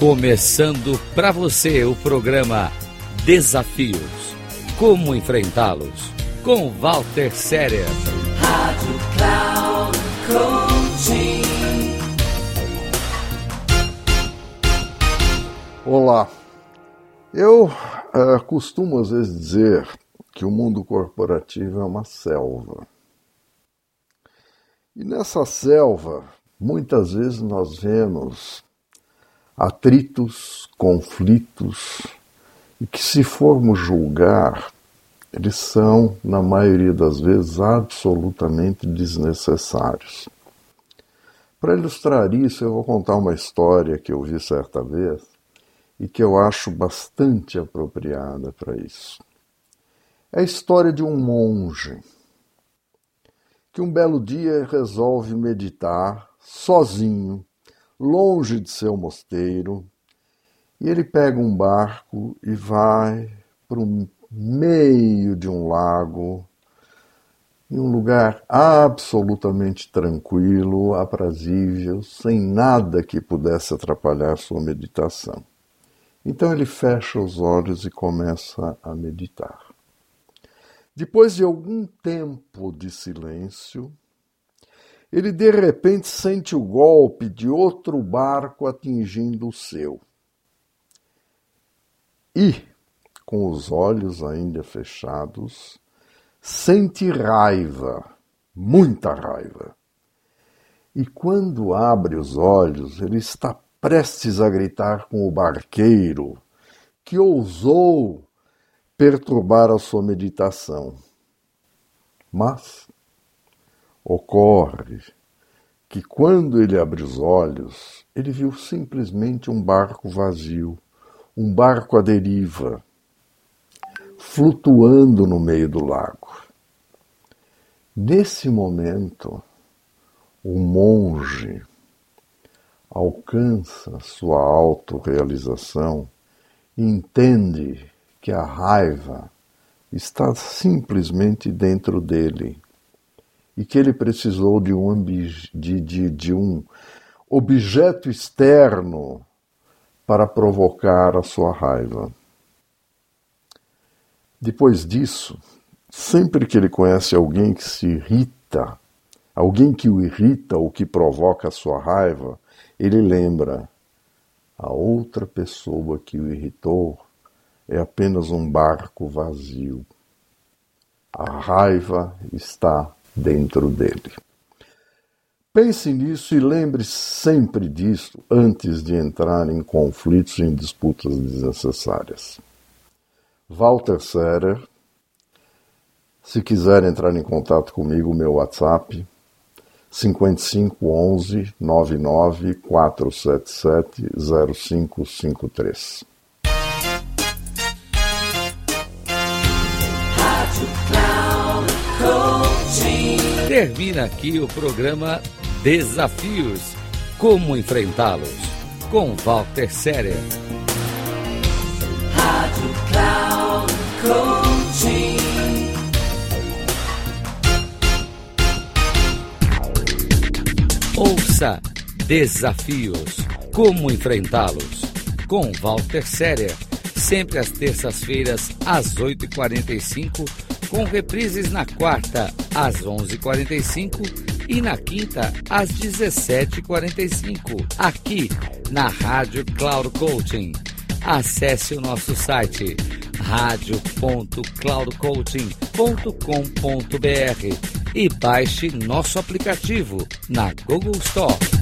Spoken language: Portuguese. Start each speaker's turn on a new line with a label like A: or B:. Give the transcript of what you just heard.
A: Começando para você o programa Desafios. Como enfrentá-los? Com Walter Séria. Rádio Cloud Coaching.
B: Olá. Eu uh, costumo às vezes dizer que o mundo corporativo é uma selva. E nessa selva, muitas vezes nós vemos atritos, conflitos, e que, se formos julgar, eles são, na maioria das vezes, absolutamente desnecessários. Para ilustrar isso, eu vou contar uma história que eu vi certa vez e que eu acho bastante apropriada para isso. É a história de um monge que um belo dia resolve meditar sozinho longe de seu mosteiro, e ele pega um barco e vai para o meio de um lago, em um lugar absolutamente tranquilo, aprazível, sem nada que pudesse atrapalhar sua meditação. Então ele fecha os olhos e começa a meditar. Depois de algum tempo de silêncio, ele de repente sente o golpe de outro barco atingindo o seu. E, com os olhos ainda fechados, sente raiva, muita raiva. E quando abre os olhos, ele está prestes a gritar com o barqueiro que ousou perturbar a sua meditação. Mas Ocorre que quando ele abre os olhos, ele viu simplesmente um barco vazio, um barco à deriva, flutuando no meio do lago. Nesse momento, o monge alcança sua autorrealização e entende que a raiva está simplesmente dentro dele e que ele precisou de um, de, de, de um objeto externo para provocar a sua raiva. Depois disso, sempre que ele conhece alguém que se irrita, alguém que o irrita ou que provoca a sua raiva, ele lembra: a outra pessoa que o irritou é apenas um barco vazio. A raiva está dentro dele. Pense nisso e lembre sempre disso antes de entrar em conflitos e em disputas desnecessárias. Walter Serer, se quiser entrar em contato comigo, meu WhatsApp 5511 99 477 0553.
A: Termina aqui o programa Desafios. Como enfrentá-los? Com Walter Séria. Rádio Cloud Coaching. Ouça Desafios. Como enfrentá-los? Com Walter Séria. Sempre às terças-feiras, às 8h45 com reprises na quarta às 11h45 e na quinta às 17h45, aqui na Rádio Cloud Coaching. Acesse o nosso site radio.cloudcoaching.com.br e baixe nosso aplicativo na Google Store.